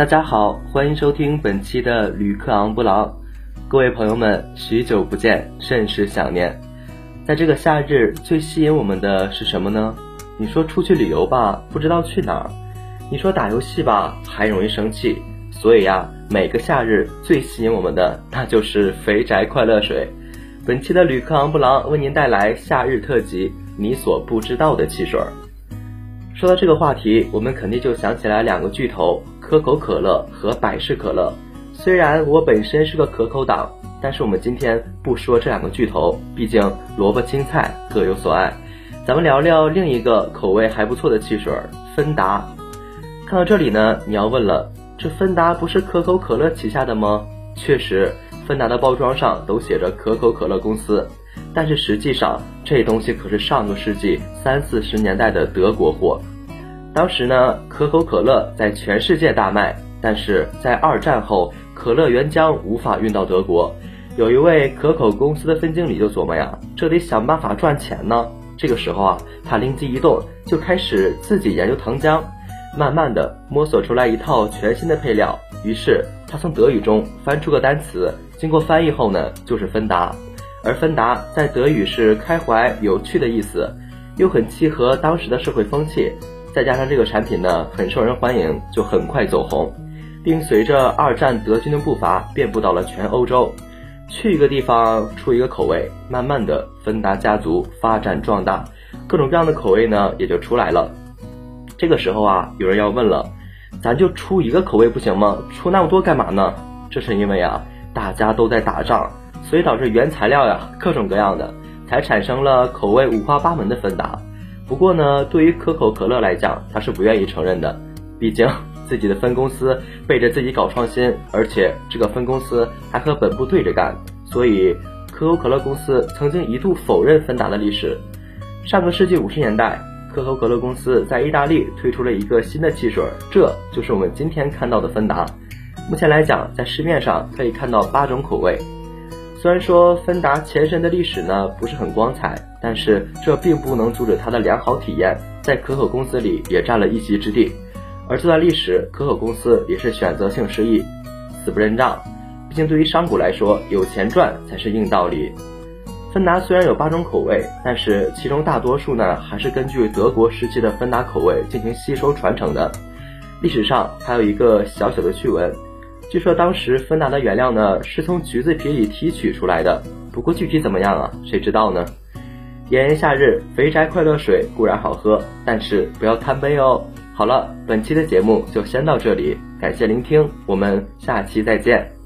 大家好，欢迎收听本期的旅客昂布朗。各位朋友们，许久不见，甚是想念。在这个夏日，最吸引我们的是什么呢？你说出去旅游吧，不知道去哪儿；你说打游戏吧，还容易生气。所以呀，每个夏日最吸引我们的，那就是肥宅快乐水。本期的旅客昂布朗为您带来夏日特辑：你所不知道的汽水。说到这个话题，我们肯定就想起来两个巨头。可口可乐和百事可乐，虽然我本身是个可口党，但是我们今天不说这两个巨头，毕竟萝卜青菜各有所爱。咱们聊聊另一个口味还不错的汽水——芬达。看到这里呢，你要问了，这芬达不是可口可乐旗下的吗？确实，芬达的包装上都写着可口可乐公司，但是实际上这东西可是上个世纪三四十年代的德国货。当时呢，可口可乐在全世界大卖，但是在二战后，可乐原浆无法运到德国。有一位可口公司的分经理就琢磨呀，这得想办法赚钱呢。这个时候啊，他灵机一动，就开始自己研究糖浆，慢慢的摸索出来一套全新的配料。于是他从德语中翻出个单词，经过翻译后呢，就是芬达。而芬达在德语是开怀、有趣的意思，又很契合当时的社会风气。再加上这个产品呢很受人欢迎，就很快走红，并随着二战德军的步伐遍布到了全欧洲。去一个地方出一个口味，慢慢的芬达家族发展壮大，各种各样的口味呢也就出来了。这个时候啊，有人要问了，咱就出一个口味不行吗？出那么多干嘛呢？这是因为啊，大家都在打仗，所以导致原材料呀各种各样的，才产生了口味五花八门的芬达。不过呢，对于可口可乐来讲，他是不愿意承认的。毕竟自己的分公司背着自己搞创新，而且这个分公司还和本部对着干，所以可口可乐公司曾经一度否认芬达的历史。上个世纪五十年代，可口可乐公司在意大利推出了一个新的汽水，这就是我们今天看到的芬达。目前来讲，在市面上可以看到八种口味。虽然说芬达前身的历史呢不是很光彩，但是这并不能阻止它的良好体验在可口公司里也占了一席之地。而这段历史，可口公司也是选择性失忆，死不认账。毕竟对于商贾来说，有钱赚才是硬道理。芬达虽然有八种口味，但是其中大多数呢还是根据德国时期的芬达口味进行吸收传承的。历史上还有一个小小的趣闻。据说当时芬达的原料呢是从橘子皮里提取出来的，不过具体怎么样啊？谁知道呢？炎炎夏日，肥宅快乐水固然好喝，但是不要贪杯哦。好了，本期的节目就先到这里，感谢聆听，我们下期再见。